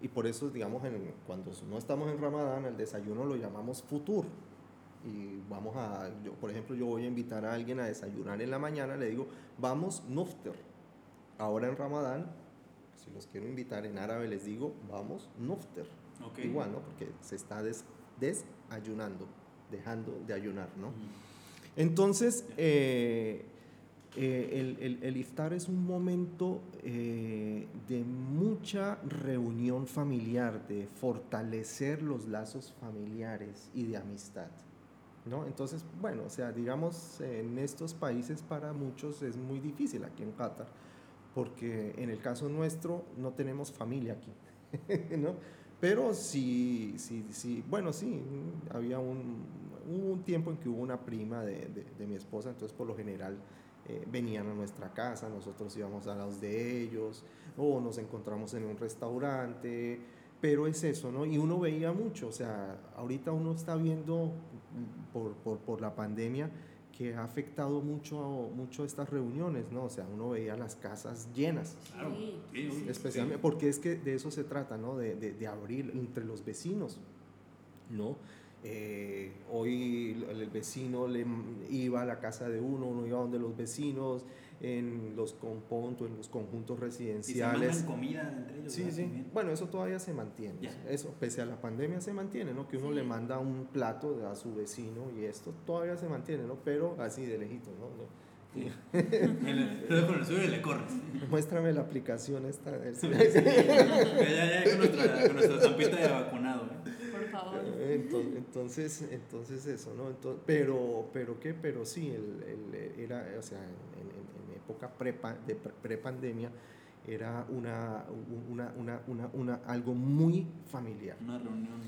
y por eso digamos en- cuando no estamos en Ramadán, el desayuno lo llamamos futur. Y vamos a, yo, por ejemplo, yo voy a invitar a alguien a desayunar en la mañana, le digo, vamos nufter. Ahora en Ramadán, si los quiero invitar en árabe, les digo, vamos nufter. Ok. Igual, ¿no? Porque se está des- desayunando, dejando de ayunar, ¿no? Entonces, eh, eh, el, el- iftar es un momento eh, de mucha reunión familiar, de fortalecer los lazos familiares y de amistad. ¿no? Entonces, bueno, o sea, digamos, en estos países para muchos es muy difícil aquí en Qatar, porque en el caso nuestro no tenemos familia aquí, ¿no? Pero sí, sí, sí, bueno, sí, había un, hubo un tiempo en que hubo una prima de, de- de mi esposa, entonces por lo general eh, venían a nuestra casa, nosotros íbamos a los de ellos, o nos encontramos en un restaurante, pero es eso, ¿no? Y uno veía mucho, o sea, ahorita uno está viendo mm, por, por, por la pandemia que ha afectado mucho, mucho estas reuniones, ¿no? O sea, uno veía las casas llenas, Claro. Sí, especialmente porque es que de eso se trata, ¿no? De, de, de abrir entre los vecinos, ¿no? Eh, hoy el el vecino le iba a la casa de uno, uno iba donde los vecinos, en los compontos, en los conjuntos Y se residenciales. comida entre ellos. Sí, sí. También. Bueno, eso todavía se mantiene. Ya. Eso, pese a la pandemia, se mantiene, ¿no? Que uno Sí. le manda un plato a su vecino y esto todavía se mantiene, ¿no? Pero así de lejito, ¿no? Sí. Dejo en el suyo le corres. Muéstrame la aplicación esta. Ya, ya, ya, con nuestra, con nuestra de vacunado. ¿eh? Favor. Entonces, entonces eso, ¿no? Ento- pero, pero qué, pero sí, el, el- era, o sea, en, en- en época prepa, de pre- prepandemia era una, una, una, una, una- algo muy familiar. Una reunión.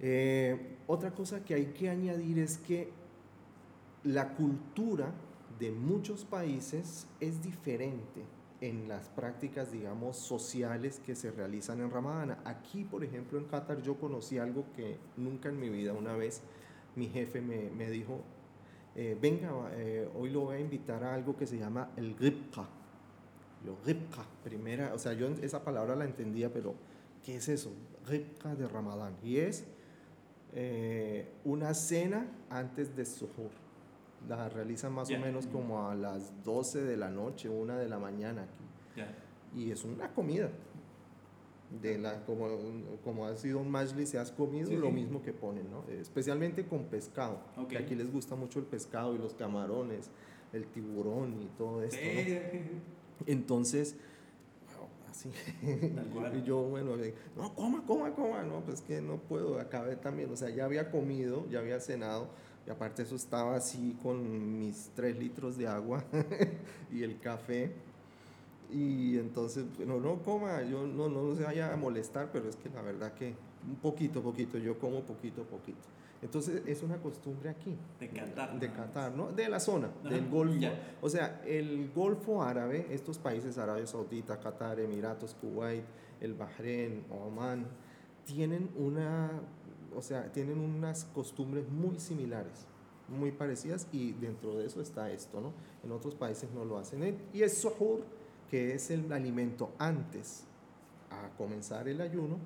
Eh, otra cosa que hay que añadir es que la cultura de muchos países es diferente en las prácticas, digamos, sociales que se realizan en Ramadán. Aquí, por ejemplo, en Qatar yo conocí algo que nunca en mi vida, una vez mi jefe me, me dijo, eh, venga, eh, hoy lo voy a invitar a algo que se llama el ribqa. Lo ribqa, primera, o sea, yo esa palabra la entendía, pero ¿qué es eso? Ribqa de Ramadán. Y es eh, una cena antes de suhoor. La realizan más Ya. o menos como a las 12 de la noche, una de la mañana aquí. Ya. Y es una comida. De la, como, como ha sido un majlis y has comido, Sí, lo sí. mismo que ponen, ¿no? Especialmente con pescado. Ok. Que aquí les gusta mucho el pescado y los camarones, el tiburón y todo esto, ¿no? Entonces, así. Tal cual. y yo, bueno, no, coma, coma, coma. No, pues que no puedo, acabé también. O sea, ya había comido, ya había cenado. Y aparte eso estaba así con mis tres litros de agua y el café. Y entonces, no, no coma, yo no, no, no se vaya a molestar, pero es que la verdad que un poquito, poquito, yo como poquito, poquito. Entonces es una costumbre aquí. De Qatar, De. Qatar, ¿no? De la zona, Ajá, del Golfo. O sea, el Golfo Árabe, estos países, Arabia Saudita, Qatar, Emiratos, Kuwait, el Bahrein, Oman, tienen una, o sea, tienen unas costumbres muy similares, muy parecidas y dentro de eso está esto, ¿no? En otros países no lo hacen. Y es suhoor, que es el alimento antes a comenzar el ayuno,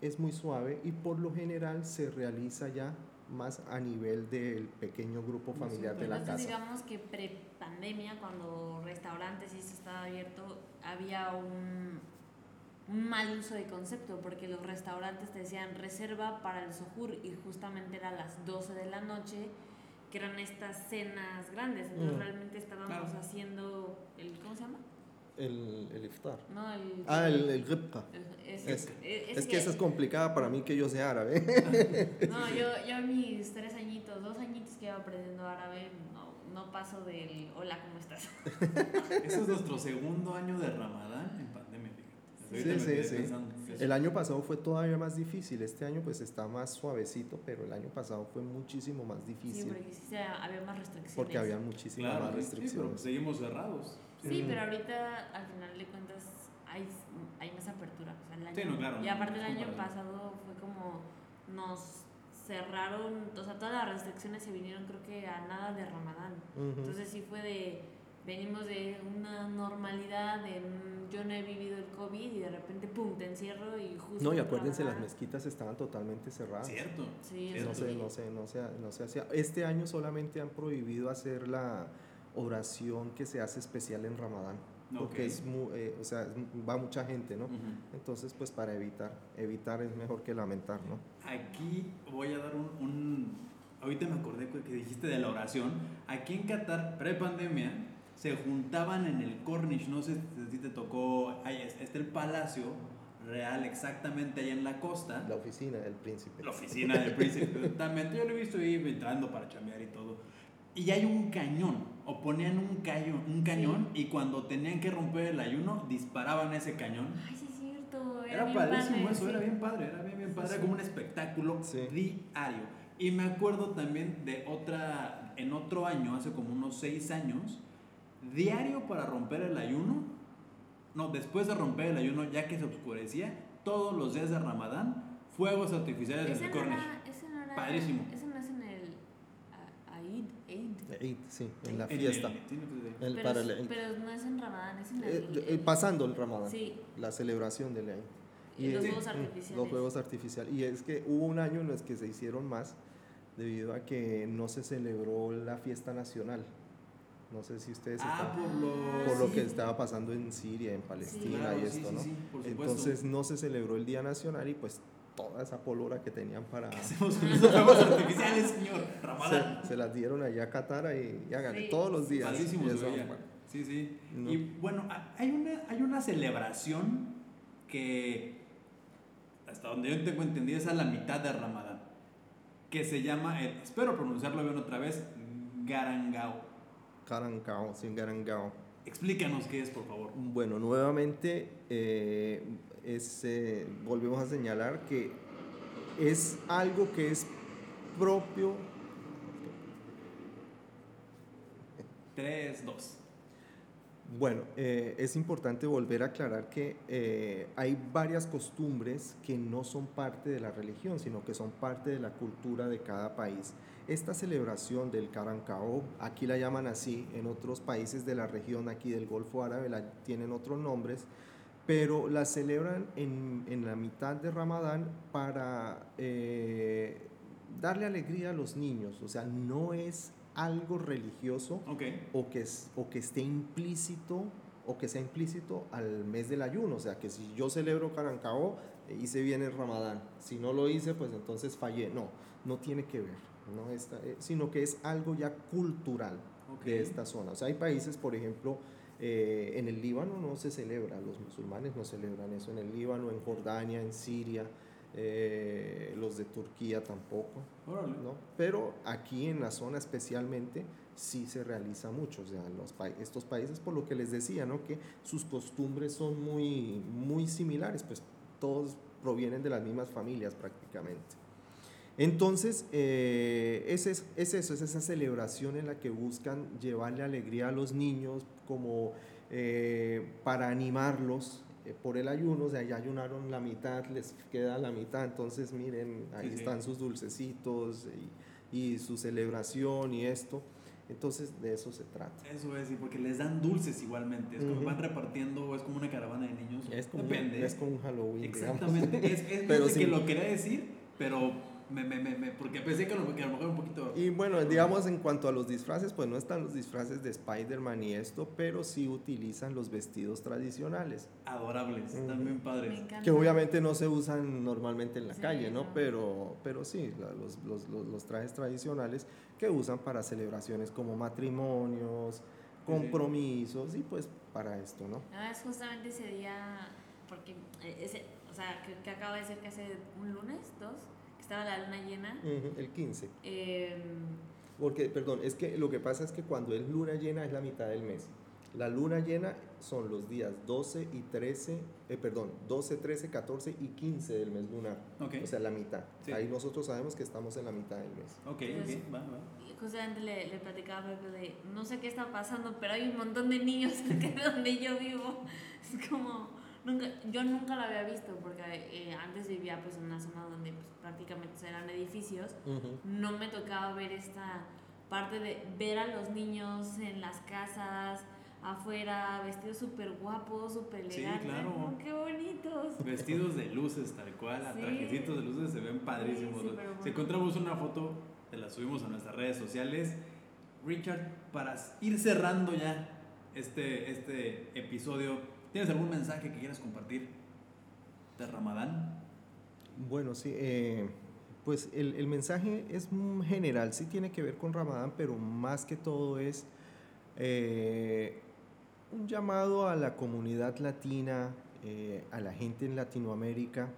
es muy suave y por lo general se realiza ya más a nivel del pequeño grupo familiar de la Entonces casa. digamos que pre-pandemia, cuando restaurantes y eso estaba abierto, había un, un mal uso de concepto, porque los restaurantes te decían reserva para el sojur y justamente era a las 12 de la noche, que eran estas cenas grandes, entonces Mm. realmente estábamos Claro. haciendo el, ¿cómo se llama? El, el iftar. No, el... Ah, el, el el- es, Es- es- Es que esa es complicada para mí que yo sea árabe. No, yo, yo mis tres añitos, dos añitos que iba aprendiendo árabe, no, no paso del hola, ¿cómo estás? Ese es nuestro segundo año de Ramadán. Sí, sí, sí. El año pasado fue todavía más difícil. Este año pues está más suavecito, pero el año pasado fue muchísimo más Sí, difícil. porque sí se- había más restricciones. porque había muchísimas Claro, más sí, sí, pero restricciones. seguimos cerrados. Sí, Mm. pero ahorita al final de cuentas hay, hay más apertura. O sea, el año, Sí, no, claro, y aparte no el año pasado fue como nos cerraron, o sea, todas las restricciones se vinieron creo que a nada de Ramadán. Entonces sí fue de, venimos de una normalidad, de mm, yo no he vivido el COVID y de repente, pum, te encierro y justo... No, y en acuérdense, las mezquitas estaban totalmente cerradas. Cierto. Sí. No se, sí. no se, no se, no se hacía. Este año solamente han prohibido hacer la oración que se hace especial en Ramadán. Porque Ok. es mu- eh, o sea, va mucha gente, ¿no? Entonces, pues para evitar, evitar es mejor que lamentar, ¿no? Aquí voy a dar un, un- Ahorita me acordé que que dijiste de la oración. Aquí en Qatar, pre-pandemia, se juntaban en el Cornish. No sé si te tocó. Ahí es- está el Palacio Real, exactamente ahí en la costa. La oficina del príncipe. La oficina del príncipe. Exactamente. Yo lo he visto ahí entrando para chambear y todo. Y hay un cañón. O ponían un cañón, un cañón y cuando tenían que romper el ayuno, disparaban ese cañón. Ay, sí es cierto. Era, Era bien padrísimo padre, eso, sí. era bien padre, era bien, bien padre, Sí, era sí. como un espectáculo Sí. diario. Y me acuerdo también de otra, en otro año, hace como unos seis años, diario para romper el ayuno, no, después de romper el ayuno, ya que se oscurecía, todos los días de Ramadán, fuegos artificiales en Ese el no, Cornish. era, ese no era. Padrísimo. Ese no es en el. Aid. Aid. Eid, sí, en la fiesta. el- El- pero, para es- el Eid. pero no es en Ramadán, es en el. Eh, eh, pasando el Ramadán, Sí, la celebración del Eid. y los juegos mm, artificiales. Los juegos artificiales. Y es que hubo un año en los que se hicieron más debido a que no se celebró la fiesta nacional. No sé si ustedes Ah, están- por lo, por lo sí. que estaba pasando en Siria, en Palestina Claro, y sí, esto, sí, ¿no? sí, por supuesto. Entonces no se celebró el Día Nacional y pues toda esa polora que tenían para... ¿Qué hacemos con esos fuegos artificiales, señor? Ramadán. Se, se las dieron allá a Qatar y, y háganle Sí. todos los días. Sí, sí. No. Y bueno, ha- hay una, hay una celebración que hasta donde yo tengo entendido, es a la mitad de Ramadán, que se llama, eh, espero pronunciarlo bien otra vez, Garangao. Garangao, sí, Garangao. Explícanos qué es, por favor. Bueno, nuevamente eh, es, eh, volvemos a señalar que es algo que es propio 3, 2. Bueno, eh, es importante volver a aclarar que eh, hay varias costumbres que no son parte de la religión, sino que son parte de la cultura de cada país. Esta celebración del Carancao, aquí la llaman así, en otros países de la región aquí del Golfo Árabe la tienen otros nombres, pero la celebran en, en la mitad de Ramadán para eh, darle alegría a los niños, o sea, no es algo religioso o que, es- o que esté implícito o que sea implícito al mes del ayuno. O sea, que si yo celebro Carancao, eh, hice bien el Ramadán. Si no lo hice, pues entonces fallé. No, no tiene que ver, eh, sino que es algo ya cultural Ok. de esta zona. O sea, hay países, por ejemplo, eh, en el Líbano no se celebra, los musulmanes no celebran eso en el Líbano, en Jordania, en Siria, eh, los de Turquía tampoco. Órale. ¿no? Pero aquí en la zona especialmente sí se realiza mucho, o sea, los pa- estos países, por lo que les decía, ¿no? Que sus costumbres son muy, muy similares, pues todos provienen de las mismas familias prácticamente. Entonces, eh, es, es, es eso, es esa celebración en la que buscan llevarle alegría a los niños como eh, para animarlos eh, por el ayuno, o sea, ya ayunaron la mitad, les queda la mitad, entonces miren, ahí Sí, sí. están sus dulcecitos y, y su celebración y esto. Entonces, de eso se trata. Eso es, y porque les dan dulces igualmente. Es como van repartiendo, es como una caravana de niños. Es como, Depende. es como un Halloween. digamos. Exactamente. Es, es Pero fíjate que lo quería decir, pero me, me, me, me- porque pensé que, a lo mejor un poquito. Y bueno, digamos en cuanto a los disfraces, pues no están los disfraces de Spider-Man y esto, pero sí utilizan los vestidos tradicionales, adorables, Ujú. también Me padres. encanta. que obviamente no se usan normalmente en la Sí, calle, ¿no? no. Pero, pero sí, los, los, los, los trajes tradicionales que usan para celebraciones como matrimonios, compromisos y pues para esto, ¿no? No, es justamente ese día, porque eh, ese, o sea, que, que acaba de ser que hace un lunes, dos, estaba la luna llena. Ujú, El 15. Eh, Porque, perdón, es que lo que pasa es que cuando es luna llena es la mitad del mes. La luna llena son los días 12 y 13, eh, perdón, 12, 13, 14 y 15 del mes lunar. Ok. O sea, la mitad. Sí. Ahí nosotros sabemos que estamos en la mitad del mes. Ok, Entonces- ok, va, va. justamente le, le platicaba a Pepe de, no sé qué está pasando, pero hay un montón de niños que de donde yo vivo. Es como, nunca, yo nunca lo había visto, porque eh, antes vivía pues en una zona donde pues, prácticamente eran edificios. no me tocaba ver esta parte de ver a los niños en las casas, afuera, vestidos súper guapos, súper Sí, elegantes. claro. Oh, ¡Qué bonitos! Vestidos de luces, tal cual, a Sí. trajecitos de luces se ven padrísimos. Sí, bueno. si encontramos una foto, te la subimos a nuestras redes sociales. Richard, para ir cerrando ya este, este episodio, ¿tienes algún mensaje que quieras compartir de Ramadán? Bueno, sí, eh, pues el, mensaje es general, sí tiene que ver con Ramadán, pero más que todo es eh, un llamado a la comunidad latina, eh, a la gente en Latinoamérica,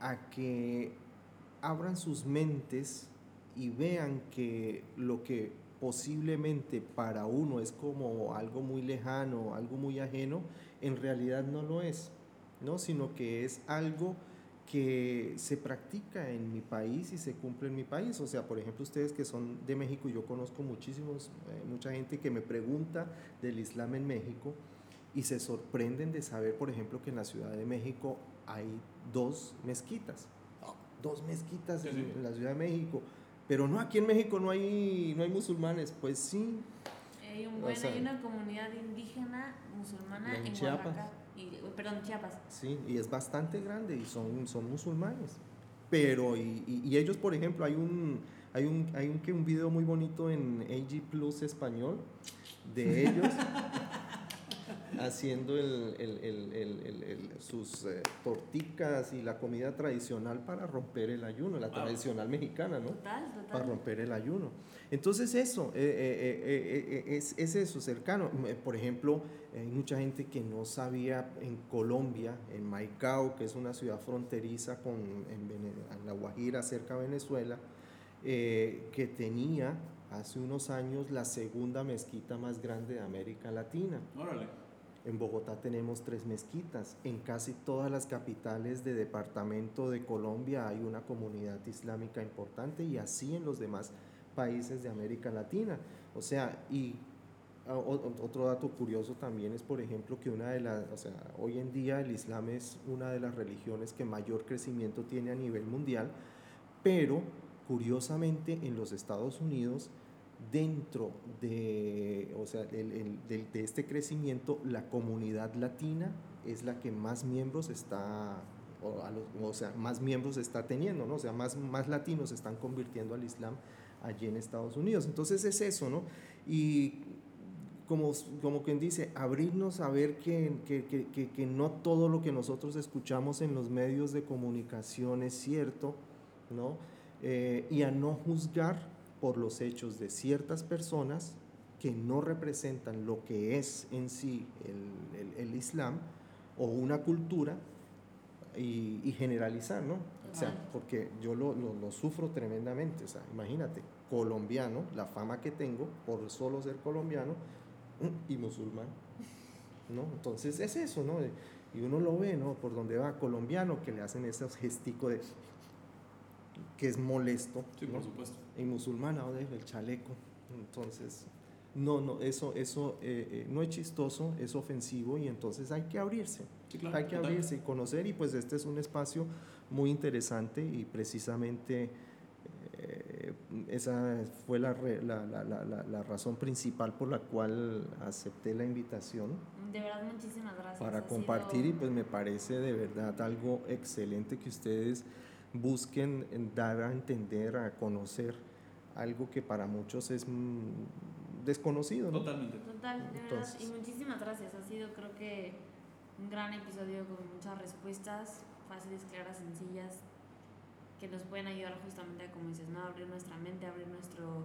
a que abran sus mentes y vean que lo que posiblemente para uno es como algo muy lejano, algo muy ajeno, en realidad no lo es. ¿no? sino que es algo que se practica en mi país y se cumple en mi país. O sea, por ejemplo, ustedes que son de México, yo conozco muchísimos, eh, mucha gente que me pregunta del Islam en México y se sorprenden de saber, por ejemplo, que en la Ciudad de México hay dos mezquitas. Dos mezquitas Sí, en, sí. en la Ciudad de México. Pero no, aquí en México no hay, no hay musulmanes. Pues sí, Hay, un O buen, sea, hay una comunidad indígena musulmana en en, Chiapas. Oaxaca. Y, perdón, Chiapas. Sí, y es bastante grande y son, son musulmanes. Pero, y, y- y ellos, por ejemplo, hay un, hay un, hay un, que un video muy bonito en AG Plus español de ellos. haciendo el, el, el, el- el- sus eh, torticas y la comida tradicional para romper el ayuno, la Wow. tradicional mexicana, ¿no? Total, Para total. romper el ayuno. Entonces eso, eh, eh, eh, eh, es, es eso, cercano. Por ejemplo, hay mucha gente que no sabía en Colombia, en Maicao, que es una ciudad fronteriza con, en, Vene- en La Guajira, cerca de Venezuela, eh, que tenía hace unos años la segunda mezquita más grande de América Latina. Órale. En Bogotá tenemos tres mezquitas. En casi todas las capitales de departamento de Colombia hay una comunidad islámica importante y así en los demás países de América Latina. O sea, y ah, otro dato curioso también es, por ejemplo, que una de las, o sea, hoy en día el Islam es una de las religiones que mayor crecimiento tiene a nivel mundial, pero curiosamente en los Estados Unidos dentro de, o sea, el- el- de este crecimiento, la comunidad latina es la que más miembros está, o, sea, más miembros está teniendo, ¿no? O sea, más, más latinos se están convirtiendo al Islam allí en Estados Unidos. Entonces es eso, ¿no? Y como, como quien dice, abrirnos a ver que, que, que, que- que no todo lo que nosotros escuchamos en los medios de comunicación es cierto, ¿no? Eh, y a no juzgar por los hechos de ciertas personas que no representan lo que es en sí el, el- el Islam o una cultura y, y generalizar, ¿no? O sea, porque yo lo, lo- lo sufro tremendamente, o sea, imagínate, colombiano, la fama que tengo por solo ser colombiano y musulmán, ¿no? Entonces es eso, ¿no? Y uno lo ve, ¿no? Por donde va, colombiano, que le hacen esos gesticos de que es molesto, Sí, ¿no? por supuesto. Y musulmana o el chaleco. Entonces, no, no, eso, eso eh, eh, no es chistoso, es ofensivo y entonces hay que abrirse. Sí, claro. hay que total. abrirse y conocer y pues este es un espacio muy interesante y precisamente eh, esa fue la, re- la, la- la- la- la razón principal por la cual acepté la invitación De verdad, muchísimas gracias. para Ha compartir sido- y pues me parece de verdad algo excelente que ustedes busquen en dar a entender, a conocer algo que para muchos es mm, desconocido. ¿no? Totalmente. Total, de verdad. Entonces- Y muchísimas gracias. Ha sido, creo que, un gran episodio con muchas respuestas fáciles, claras, sencillas, que nos pueden ayudar justamente a, como dices, ¿no? A abrir nuestra mente, abrir nuestro,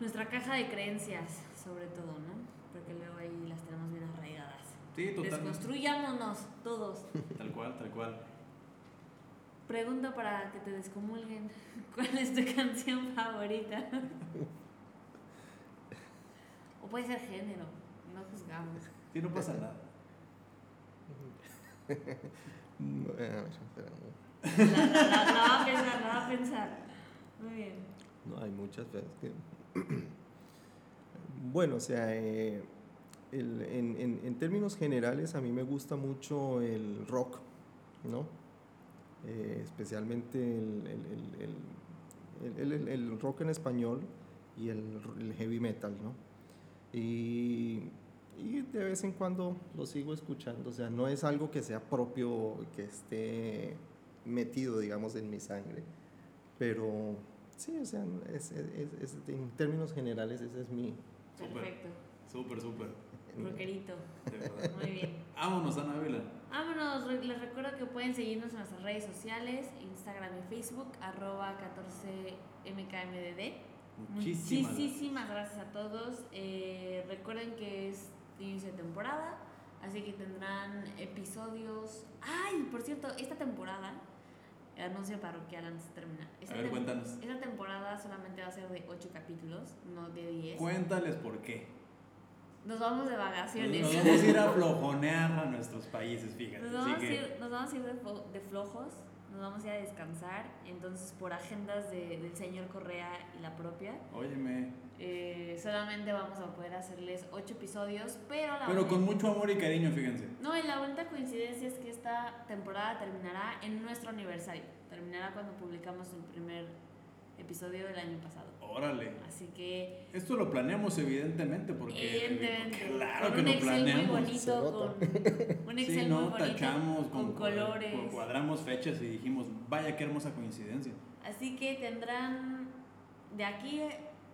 nuestra caja de creencias, sobre todo, ¿no? Porque luego ahí las tenemos bien arraigadas. Sí, totalmente. Desconstruyámonos todos. Tal cual, tal cual. Pregunta para que te descomulguen. ¿Cuál es tu canción favorita? o puede ser género, no juzgamos. Sí, no pasa nada. No. la va a pensar, la va a pensar. Muy bien. No, hay muchas veces que... bueno, o sea, eh, el- en, en- en términos generales a mí me gusta mucho el rock, ¿no? Eh, especialmente el, el- el- el- el- el- el rock en español y el, el heavy metal, ¿no? Y, y de vez en cuando lo sigo escuchando, o sea, no es algo que sea propio, que esté metido, digamos, en mi sangre, pero sí, o sea, es- es- es- en términos generales ese es mi... Perfecto. Súper, súper. Rockerito. Muy bien. Vámonos, Ana Ávila. Vámonos, les recuerdo que pueden seguirnos en nuestras redes sociales, Instagram y Facebook, arroba 14mkmdd. Muchísimas Muchísimas gracias a todos. Eh, recuerden que es inicio de temporada, así que tendrán episodios. ¡Ay! Por cierto, esta temporada, anuncio parroquial antes de terminar. Esta A ver, cuéntanos. Esta temporada solamente va a ser de 8 capítulos, no de 10. Cuéntales por qué. Nos vamos de Nos vacaciones. vamos a ir a flojonear a nuestros países, fíjate. Nos vamos, a ir, nos vamos a ir de, de flojos, nos vamos a ir a descansar. Entonces, por agendas de- del señor Correa y la propia, óyeme. eh, solamente vamos a poder hacerles ocho episodios, pero la Pero con mucho amor y cariño, fíjense. No, y la bonita coincidencia es que esta temporada terminará en nuestro aniversario. Terminará cuando publicamos el primer episodio del año pasado. Órale. Así que, Esto lo planeamos evidentemente porque... evidentemente, Claro con que un lo Excel muy planeamos. Bonito, con un Excel Sí, muy no, bonito, tachamos con con, colores. Cuadramos fechas y dijimos, vaya qué hermosa coincidencia. Así que tendrán de aquí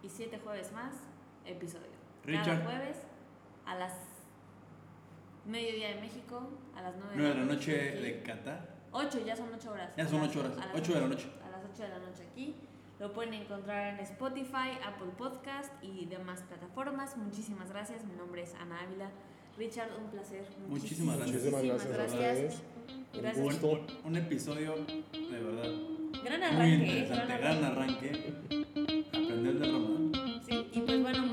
y siete jueves más episodio. Cada Richard. jueves a las mediodía de México, a las 9 9 de la noche de Qatar. 8, ya son 8 horas. Ya son ocho horas, ocho de la ocho- noche. A las 8 de la noche aquí. Lo pueden encontrar en Spotify, Apple Podcast y demás plataformas. Muchísimas gracias. Mi nombre es Ana Ávila. Richard, un placer. Muchísimas, gracias. gracias. gracias. gracias. Un, un, episodio de verdad. Gran arranque. Muy interesante, gran arranque. Aprender de Román. Sí, y pues bueno,